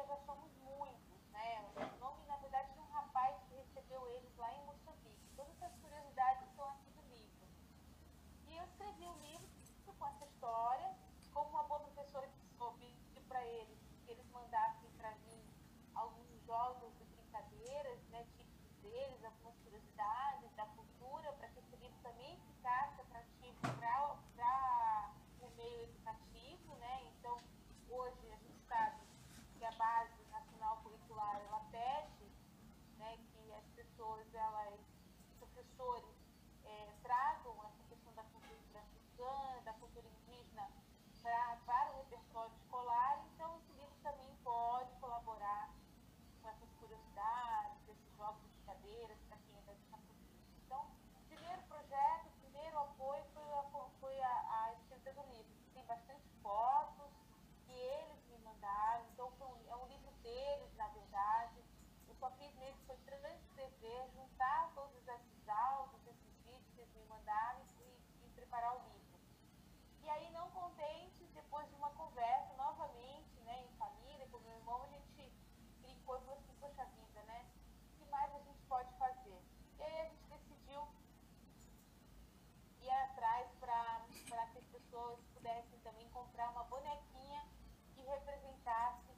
porque já somos muitos, né? O nome, na verdade, de um rapaz que recebeu eles lá em Moçambique. Todas essas curiosidades estão aqui no livro. E eu escrevi um livro com essa história, como uma boa professora que soube para eles, que eles mandassem para mim alguns jogos e brincadeiras, né, típicos deles, algumas curiosidades da cultura, para que esse livro também ficasse atrativo para o meio educativo, né? Então, hoje a gente sabe que a base nacional curricular ela pede, né, que as pessoas, elas, professores, é, tragam essa questão da cultura africana, da cultura indígena pra, para o repertório escolar, então esse livro também pode colaborar com essas curiosidades, esses jogos de brincadeiras para quem é da cultura. Então, o primeiro projeto, o primeiro apoio foi a, foi a, a escrita do livro. Tem bastante fotos que eles me mandaram, então foi um, é um livro deles, na verdade. Eu só fiz mesmo foi transcrever, juntar todos esses áudios, esses vídeos que eles me mandaram e, e preparar o livro. E aí, não contente, depois de uma conversa novamente, né, em família, com meu irmão, a gente brincou e falou assim, poxa vida, né? O que mais a gente pode fazer? E aí a gente decidiu ir atrás para que as pessoas pudessem também comprar uma bonequinha que representasse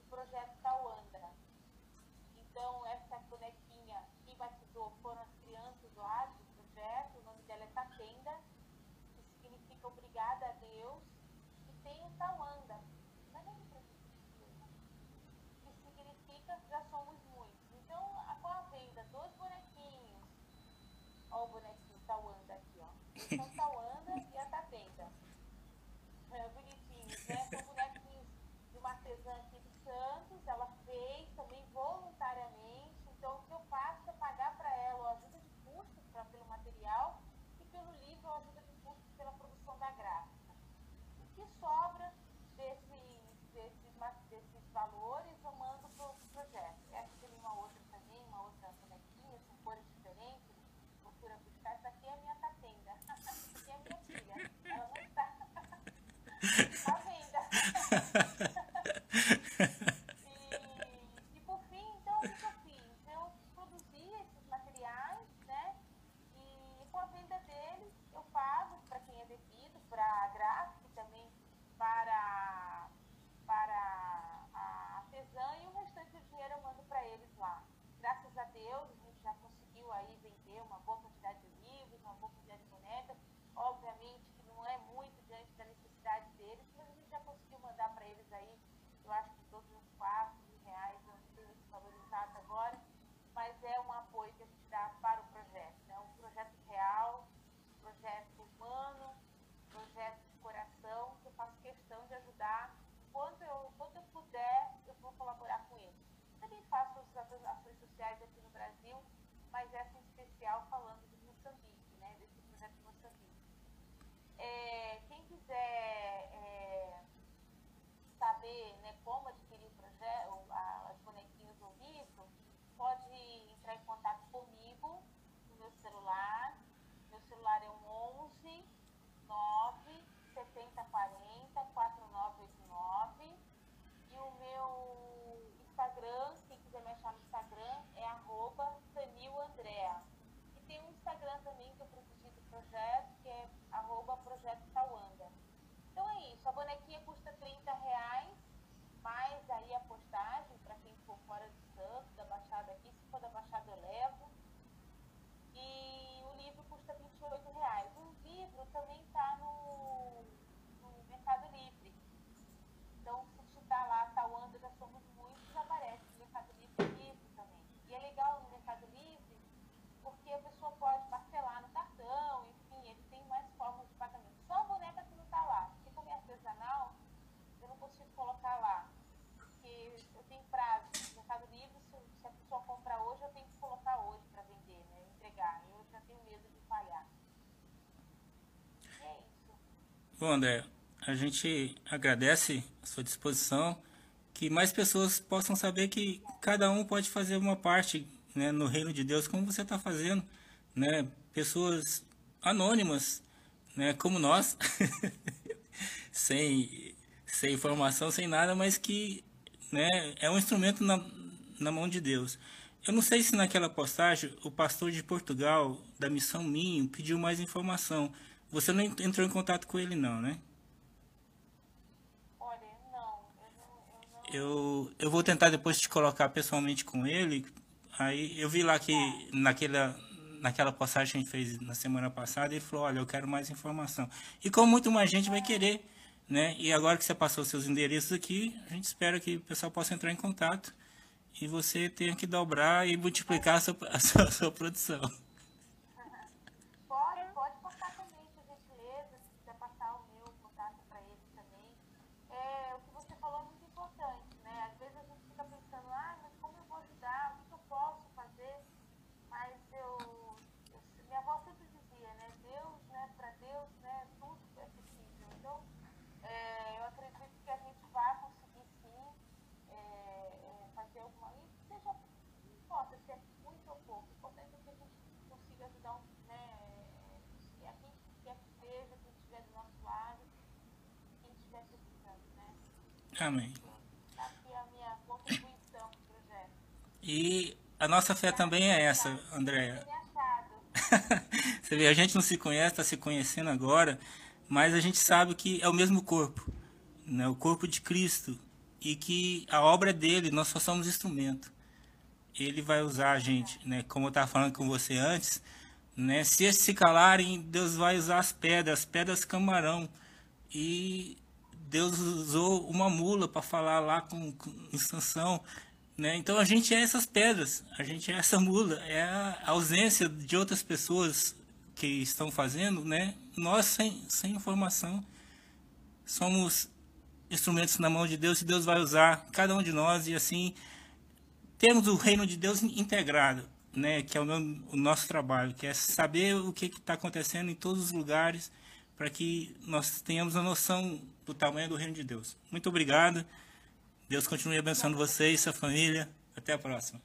o projeto Tauanda. Então, essa bonequinha, quem batizou foram as crianças lá do projeto, o nome dela é Tatenda, que obrigada a Deus, e tem o Tauanda, não é nem que significa já somos muitos. Então, com a venda dos bonequinhos, ó o bonequinho Tauanda aqui, ó. Esse é o Tauanda e a Tatenda. É, bonitinhos, né? São bonequinhos de uma artesã aqui de Santos, ela fez também voluntariamente. Então, o que eu faço é pagar para ela a ajuda de custos pra, pelo material e pelo livro a ajuda de custos pela produção da gráfica. O que sobra desses, desses, desses valores eu mando para o projeto. Essa tem uma outra também, uma outra bonequinha, são cores diferentes. Procura buscar. Essa aqui é a minha tatenda. Essa aqui é a minha filha. Ela não está à venda. e, e por fim, então, o que eu fiz? Eu produzi esses materiais, né? E com a venda deles, eu pago para quem é devido, para a gráfica e também para, para a artesã e o restante do dinheiro eu mando para eles lá. Graças a Deus, a gente já conseguiu aí vender uma boa quantidade de livros, uma boa quantidade de bonecas. Obviamente que não é muito diante da necessidade deles, mas a gente já conseguiu mandar para eles aí, eu acho que todos uns 4 mil reais, eu não tenho esse valor exato agora, mas é um apoio que a gente dá para o projeto. É né? um projeto real, um projeto humano, um projeto de coração, que eu faço questão de ajudar. Quando eu, quando eu puder, eu vou colaborar com eles. Também faço as sociais aqui no Brasil, mas essa якусь Bom, André, a gente agradece a sua disposição, que mais pessoas possam saber que cada um pode fazer uma parte né, no reino de Deus, como você está fazendo, né? Pessoas anônimas, né, como nós, sem, sem informação, sem nada, mas que né, é um instrumento na, na mão de Deus. Eu não sei se naquela postagem o pastor de Portugal, da Missão Minho, pediu mais informação. Você não entrou em contato com ele, não, né? Olha, não. Eu, não, eu, não... eu, eu vou tentar depois te colocar pessoalmente com ele. Aí eu vi lá que naquela, naquela postagem que a gente fez na semana passada, ele falou, olha, eu quero mais informação. E como muito mais gente vai querer, né? E agora que você passou seus endereços aqui, a gente espera que o pessoal possa entrar em contato e você tenha que dobrar e multiplicar a sua, a sua, a sua produção. Pode, pode passar também, por gentileza, se quiser passar o meu contato para ele também. É, o que você falou é muito importante, né? Às vezes a gente fica pensando, ah, mas como eu vou ajudar? O que eu posso fazer? Mas eu, eu minha avó sempre dizia, né? Deus, né? Para Deus, né? Tudo é possível. Então, é, eu acredito que a gente vai conseguir sim é, é, fazer alguma. E seja, não importa se é muito ou pouco, o importante é que a gente consiga ajudar um, né, a quem quer que seja, quem estiver do nosso lado, quem estiver precisando, né? Amém. E a nossa fé também é essa, achado. Você vê, a gente não se conhece, está se conhecendo agora, mas a gente sabe que é o mesmo corpo, né? o corpo de Cristo, e que a obra é dele, nós só somos instrumento. Ele vai usar a gente, né? como eu estava falando com você antes, né? se eles se calarem, Deus vai usar as pedras, as pedras camarão. E Deus usou uma mula para falar lá com, com Sansão, né? Então a gente é essas pedras, a gente é essa mula, é a ausência de outras pessoas que estão fazendo, né? Nós sem, sem informação somos instrumentos na mão de Deus e Deus vai usar cada um de nós e assim temos o reino de Deus integrado, né? Que é o, meu, o nosso trabalho, que é saber o que está acontecendo em todos os lugares para que nós tenhamos a noção do tamanho do reino de Deus. Muito obrigado. Deus continue abençoando vocês, sua família. Até a próxima.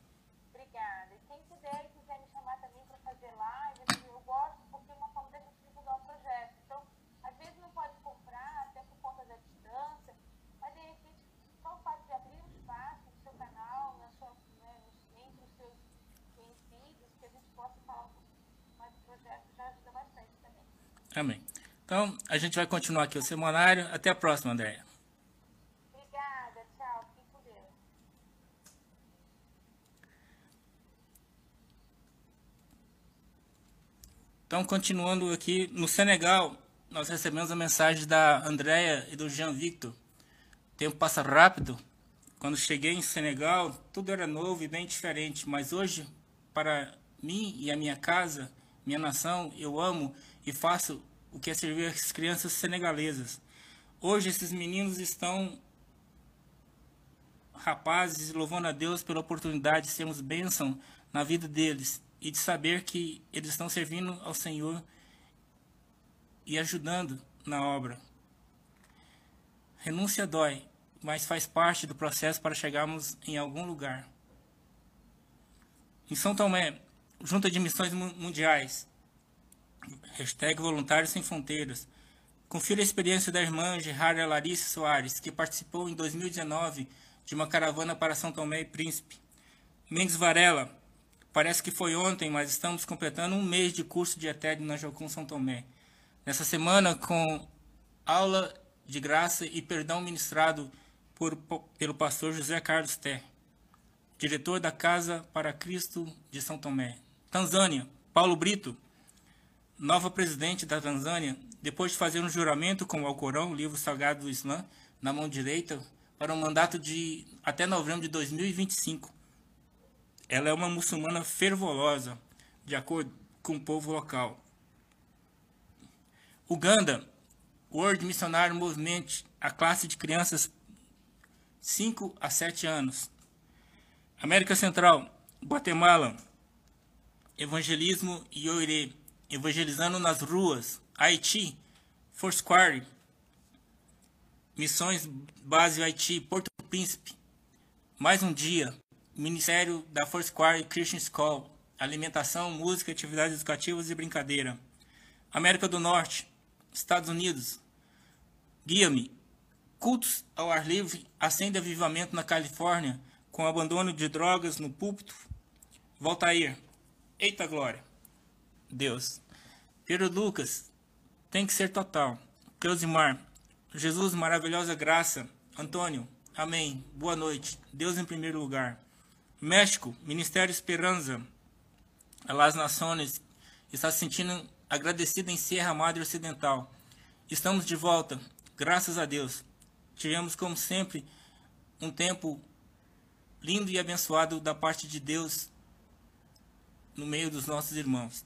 Obrigada. E quem puder e quiser me chamar também para fazer live, eu gosto porque é uma forma da gente divulgar o projeto. Então, às vezes não pode comprar, até por conta da distância, mas de repente só o fato de abrir um espaço no seu canal, na sua, né, entre os seus conhecidos, que a gente possa falar mais do projeto, já ajuda bastante também. Amém. Então, a gente vai continuar aqui o semanário. Até a próxima, Andréia. Obrigada, tchau, fique com Deus. Então, continuando aqui, no Senegal, nós recebemos a mensagem da Andréia e do Jean Victor. O tempo passa rápido. Quando cheguei em Senegal, tudo era novo e bem diferente, mas hoje, para mim e a minha casa, minha nação, eu amo e faço o que é servir as crianças senegalesas. Hoje, esses meninos estão rapazes, louvando a Deus pela oportunidade de sermos bênção na vida deles e de saber que eles estão servindo ao Senhor e ajudando na obra. Renúncia dói, mas faz parte do processo para chegarmos em algum lugar. Em São Tomé, Junta de Missões Mu- Mundiais, hashtag Voluntários Sem Fronteiras, confira a experiência da irmã Gerarda Larissa Soares, que participou em 2019 de uma caravana para São Tomé e Príncipe. Mendes Varela, parece que foi ontem, mas estamos completando um mês de curso de ETED na Jocum São Tomé. Nessa semana, com aula de graça e perdão ministrado por, pelo pastor José Carlos Té, diretor da Casa para Cristo de São Tomé. Tanzânia, Paulo Brito, nova presidente da Tanzânia, depois de fazer um juramento com o Alcorão, o livro sagrado do Islã, na mão direita, para um mandato de até novembro de 2025. Ela é uma muçulmana fervorosa, de acordo com o povo local. Uganda, World Missionary Movement, a classe de crianças 5 a 7 anos. América Central, Guatemala, Evangelismo Ioire, evangelizando nas ruas. Haiti, Foursquare, Missões Base Haiti, Porto Príncipe. Mais um dia, Ministério da Foursquare Christian School, alimentação, música, atividades educativas e brincadeira. América do Norte, Estados Unidos, Guia-me, Cultos ao ar livre acende avivamento na Califórnia com abandono de drogas no púlpito. Voltair. Eita glória. Deus. Pedro Lucas. Tem que ser total. Cleusimar. Jesus, maravilhosa graça. Antônio. Amém. Boa noite. Deus em primeiro lugar. México. Ministério Esperança. Las Nações. Está se sentindo agradecido em Sierra Madre Ocidental. Estamos de volta. Graças a Deus. Tivemos, como sempre, um tempo lindo e abençoado da parte de Deus no meio dos nossos irmãos.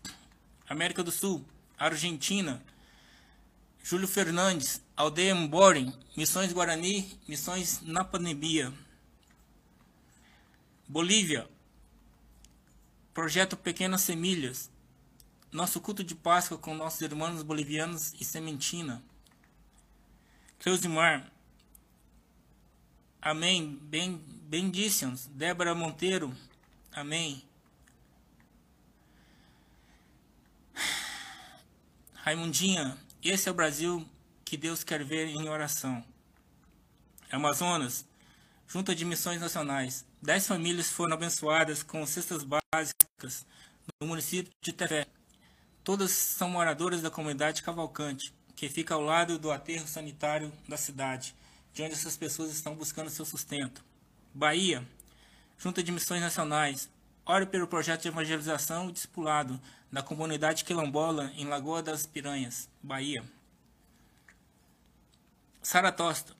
América do Sul, Argentina, Júlio Fernandes, Aldeia Mborim, Missões Guarani, Missões na Pandemia. Bolívia, Projeto Pequenas Semilhas, nosso culto de Páscoa com nossos irmãos bolivianos e Sementina. Cleusimar, Amém. Ben, benditions. Débora Monteiro. Amém. Raimundinha, esse é o Brasil que Deus quer ver em oração. Amazonas, Junta de Missões Nacionais. Dez famílias foram abençoadas com cestas básicas no município de Tefé. Todas são moradoras da comunidade Cavalcante, que fica ao lado do aterro sanitário da cidade de onde essas pessoas estão buscando seu sustento. Bahia, Junta de Missões Nacionais, ore pelo projeto de evangelização e discipulado da comunidade quilombola em Lagoa das Piranhas, Bahia. Saratosta,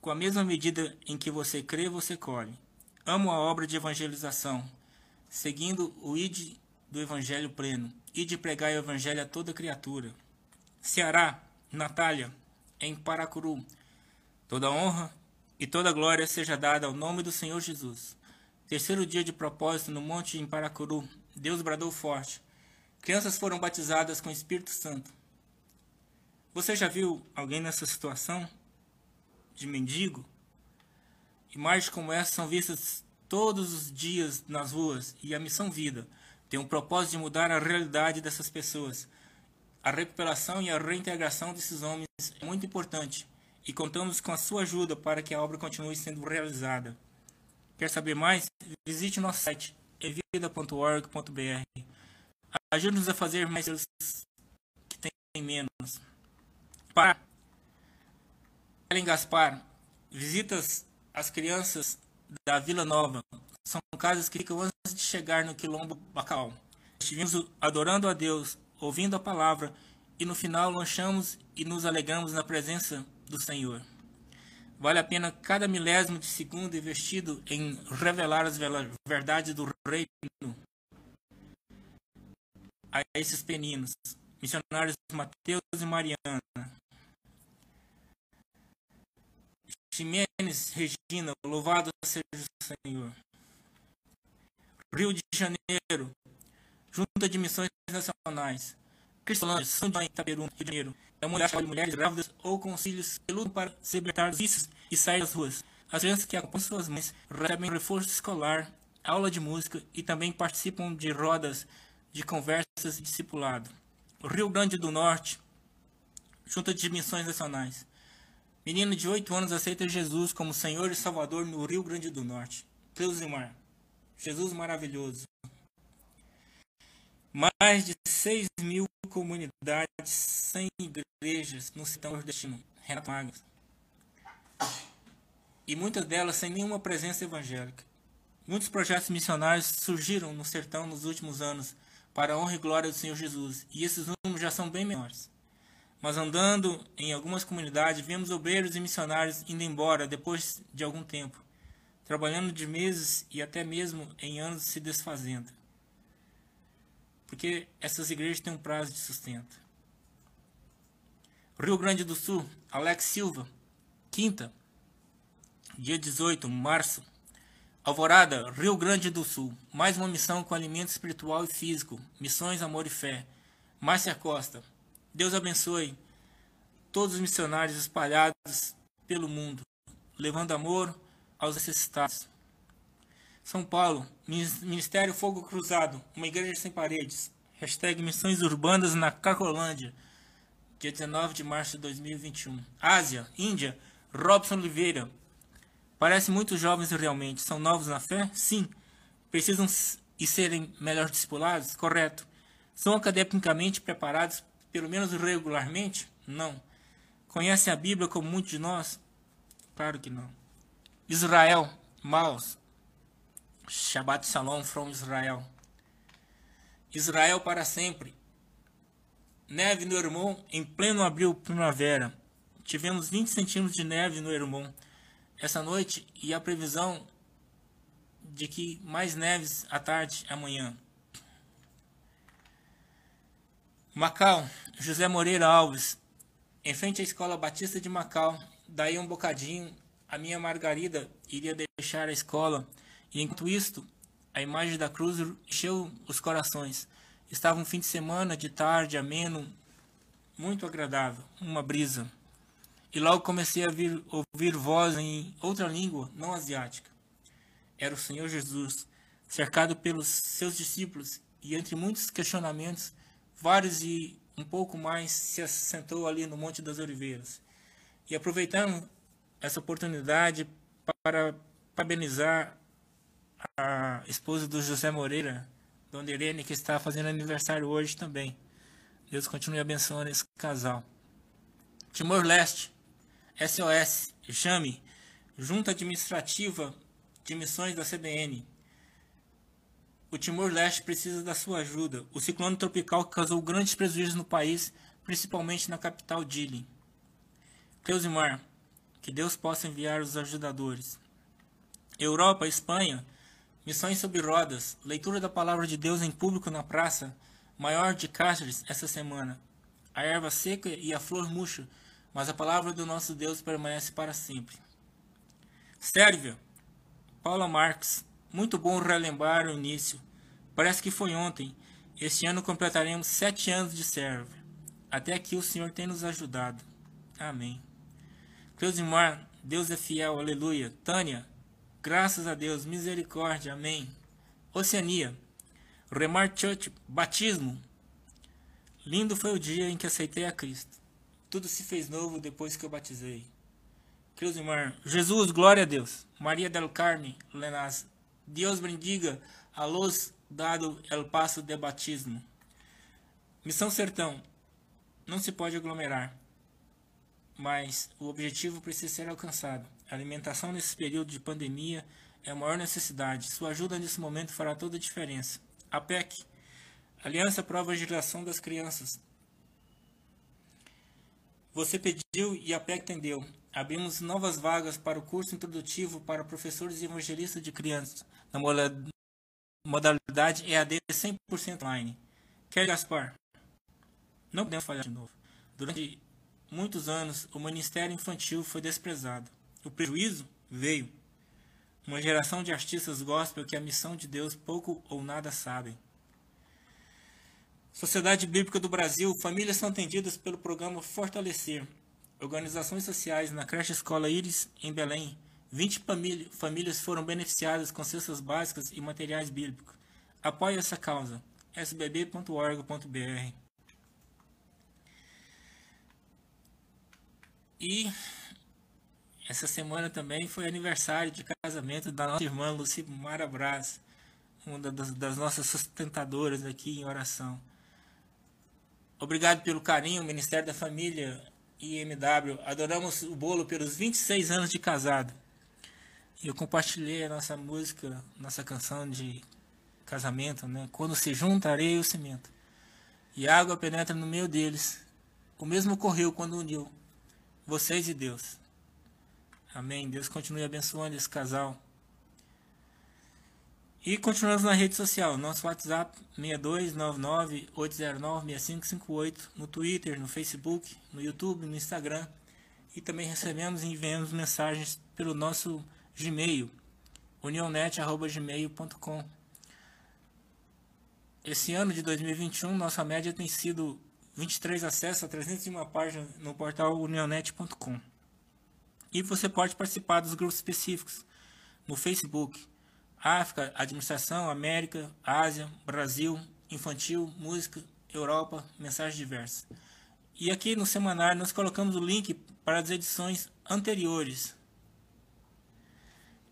com a mesma medida em que você crê, você colhe. Amo a obra de evangelização, seguindo o id do evangelho pleno, e de pregar o evangelho a toda criatura. Ceará, Natália, em Paracuru, Toda honra e toda glória seja dada ao nome do Senhor Jesus. Terceiro dia de propósito no monte em Paracuru, Deus bradou forte. Crianças foram batizadas com o Espírito Santo. Você já viu alguém nessa situação? De mendigo? Imagens como essa são vistas todos os dias nas ruas e a Missão Vida tem o propósito de mudar a realidade dessas pessoas. A recuperação e a reintegração desses homens é muito importante e contamos com a sua ajuda para que a obra continue sendo realizada. Quer saber mais? Visite nosso site evida.org.br. Ajude-nos a fazer mais que tem menos. Para Ellen Gaspar, visitas às crianças da Vila Nova. São casas que ficam antes de chegar no Quilombo Bacal. Estivemos adorando a Deus, ouvindo a palavra e no final lanchamos e nos alegramos na presença do Senhor. Vale a pena cada milésimo de segundo investido em revelar as verdades do reino a esses peninos, missionários Mateus e Mariana. Ximenes, Regina, louvado seja o Senhor. Rio de Janeiro, Junta de Missões Nacionais. Cristolândia, São João, Itaperu, Rio de Janeiro. É uma mulher de mulheres grávidas ou com filhos que lutam para se libertar dos vícios e sair das ruas. As crianças que acompanham suas mães recebem reforço escolar, aula de música e também participam de rodas de conversas e discipulado. Rio Grande do Norte, Junta de Missões Nacionais. Menino de 8 anos aceita Jesus como Senhor e Salvador no Rio Grande do Norte. Cleusimar. Jesus maravilhoso. Mais de 6 mil comunidades sem igrejas no sertão nordestino. Renato Magos. E muitas delas sem nenhuma presença evangélica. Muitos projetos missionários surgiram no sertão nos últimos anos para a honra e glória do Senhor Jesus, e esses números já são bem menores. Mas andando em algumas comunidades, vemos obreiros e missionários indo embora depois de algum tempo, trabalhando de meses e até mesmo em anos se desfazendo porque essas igrejas têm um prazo de sustento. Rio Grande do Sul, Alex Silva, quinta, dia 18, março. Alvorada, Rio Grande do Sul, mais uma missão com alimento espiritual e físico, missões, amor e fé. Márcia Costa, Deus abençoe todos os missionários espalhados pelo mundo, levando amor aos necessitados. São Paulo, Ministério Fogo Cruzado, uma igreja sem paredes. Hashtag Missões Urbanas na Cacolândia, dia 19 de março de 2021. Ásia, Índia, Robson Oliveira. Parecem muito jovens realmente. São novos na fé? Sim. Precisam e serem melhor discipulados? Correto. São academicamente preparados, pelo menos regularmente? Não. Conhecem a Bíblia como muitos de nós? Claro que não. Israel, Maus. Shabbat Shalom from Israel. Israel para sempre. Neve no Hermon em pleno abril primavera. Tivemos 20 centímetros de neve no Hermon essa noite e a previsão de que mais neves à tarde amanhã. Macau, José Moreira Alves, em frente à Escola Batista de Macau, daí um bocadinho, a minha Margarida iria deixar a escola, e enquanto isto, a imagem da cruz encheu os corações. Estava um fim de semana, de tarde, ameno, muito agradável, uma brisa. E logo comecei a vir, ouvir voz em outra língua, não asiática. Era o Senhor Jesus, cercado pelos seus discípulos, e entre muitos questionamentos, vários e um pouco mais, se assentou ali no Monte das Oliveiras. E aproveitando essa oportunidade para parabenizar a esposa do José Moreira, Dona Irene, que está fazendo aniversário hoje também. Deus continue abençoando esse casal. Timor-Leste, SOS, Jame, Junta Administrativa de Missões da CBN. O Timor-Leste precisa da sua ajuda. O ciclone tropical causou grandes prejuízos no país, principalmente na capital Dili. Cleusimar, que Deus possa enviar os ajudadores. Europa, Espanha, Missões sobre rodas. Leitura da palavra de Deus em público na praça. Maior de Cáceres essa semana. A erva seca e a flor murcha, mas a palavra do nosso Deus permanece para sempre. Sérvia. Paula Marques. Muito bom relembrar o início. Parece que foi ontem. Este ano completaremos sete anos de Sérvia. Até aqui o Senhor tem nos ajudado. Amém. Cleusimar, Deus é fiel, aleluia. Tânia, Graças a Deus, misericórdia, amém. Oceania, Remar Church, batismo. Lindo foi o dia em que aceitei a Cristo. Tudo se fez novo depois que eu batizei. Cleusimar, Jesus, glória a Deus. Maria del Carme, Lenas, Deus bendiga a luz dado el passo de batismo. Missão Sertão, não se pode aglomerar, mas o objetivo precisa ser alcançado. A alimentação nesse período de pandemia é a maior necessidade. Sua ajuda nesse momento fará toda a diferença. A PEC, Aliança Prova a Geração das Crianças. Você pediu e a PEC atendeu. Abrimos novas vagas para o curso introdutivo para professores e evangelistas de crianças, na modalidade EAD 100% online. Quer Gaspar? Não podemos falhar de novo. Durante muitos anos, o Ministério Infantil foi desprezado. O prejuízo veio. Uma geração de artistas gospel que a missão de Deus pouco ou nada sabem. Sociedade Bíblica do Brasil, famílias são atendidas pelo programa Fortalecer. Organizações sociais na creche escola Íris, em Belém. 20 famílias foram beneficiadas com cestas básicas e materiais bíblicos. Apoie essa causa. sbb.org.br E essa semana também foi aniversário de casamento da nossa irmã Lucimara Braz, uma das, das nossas sustentadoras aqui em oração. Obrigado pelo carinho, Ministério da Família e MW. Adoramos o bolo pelos 26 anos de casado. Eu compartilhei a nossa música, nossa canção de casamento, né? Quando se junta areia e o cimento. E a água penetra no meio deles. O mesmo ocorreu quando uniu vocês e Deus. Amém. Deus continue abençoando esse casal. E continuamos na rede social. Nosso WhatsApp 6299-809-6558. No Twitter, no Facebook, no YouTube, no Instagram. E também recebemos e enviamos mensagens pelo nosso Gmail. unionet.gmail.com Esse ano de 2021, nossa média tem sido 23 acessos a 301 páginas no portal unionet.com. E você pode participar dos grupos específicos no Facebook, África, Administração, América, Ásia, Brasil, Infantil, Música, Europa, Mensagens Diversas. E aqui no semanário nós colocamos o link para as edições anteriores.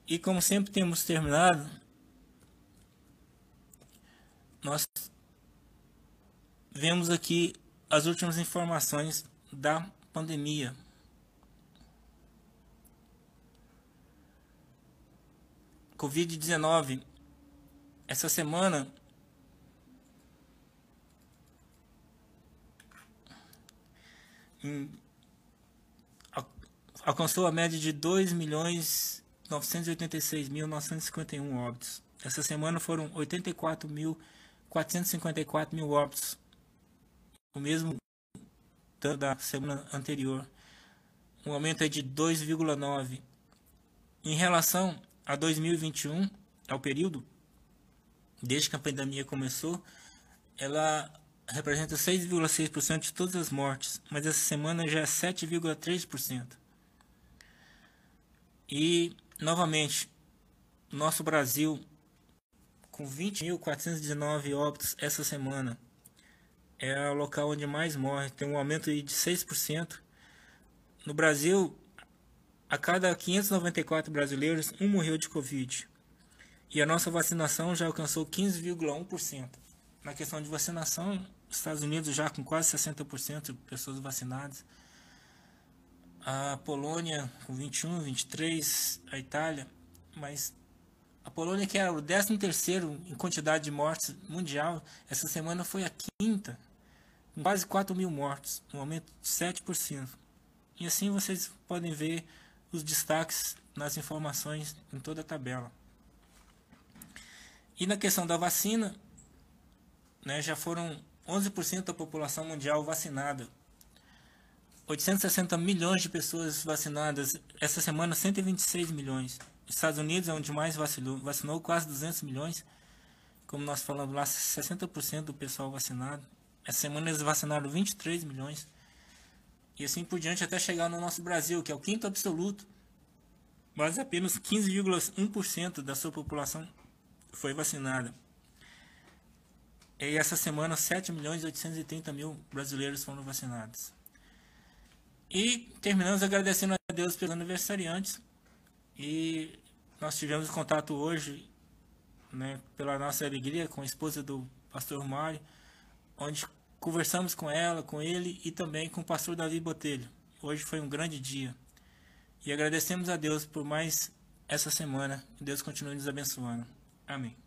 E como sempre temos terminado, nós vemos aqui as últimas informações da pandemia. Covid-19. Essa semana alcançou a média de 2.986.951 óbitos. Essa semana foram 84.454 mil óbitos. O mesmo da semana anterior. Um aumento é de 2,9. Em relação a 2021, ao período, desde que a pandemia começou, ela representa 6,6% de todas as mortes, mas essa semana já é 7,3%. E, novamente, nosso Brasil, com 20.419 óbitos essa semana, é o local onde mais morre, tem um aumento de 6%. No Brasil, a cada 594 brasileiros, um morreu de Covid. E a nossa vacinação já alcançou 15,1%. Na questão de vacinação, Estados Unidos já com quase 60% de pessoas vacinadas a Polônia com 21, 23, a Itália, mas a Polônia que era o 13 terceiro em quantidade de mortes mundial, essa semana foi a quinta, com quase 4 mil mortos, um aumento de 7%. E assim vocês podem ver os destaques nas informações em toda a tabela. E na questão da vacina, né, já foram 11% da população mundial vacinada 860 milhões de pessoas vacinadas. Essa semana, 126 milhões. Estados Unidos é onde mais vacinou, vacinou quase 200 milhões. Como nós falamos lá, 60% do pessoal vacinado. Essa semana eles vacinaram 23 milhões. E assim por diante até chegar no nosso Brasil, que é o quinto absoluto. Mas apenas 15,1% da sua população foi vacinada. E essa semana, 7 milhões e 830 mil brasileiros foram vacinados. E terminamos agradecendo a Deus pelos aniversariantes. E nós tivemos contato hoje, né, pela nossa alegria, com a esposa do pastor Mário, onde conversamos com ela, com ele e também com o pastor Davi Botelho. Hoje foi um grande dia. E agradecemos a Deus por mais essa semana. Que Deus continue nos abençoando. Amém.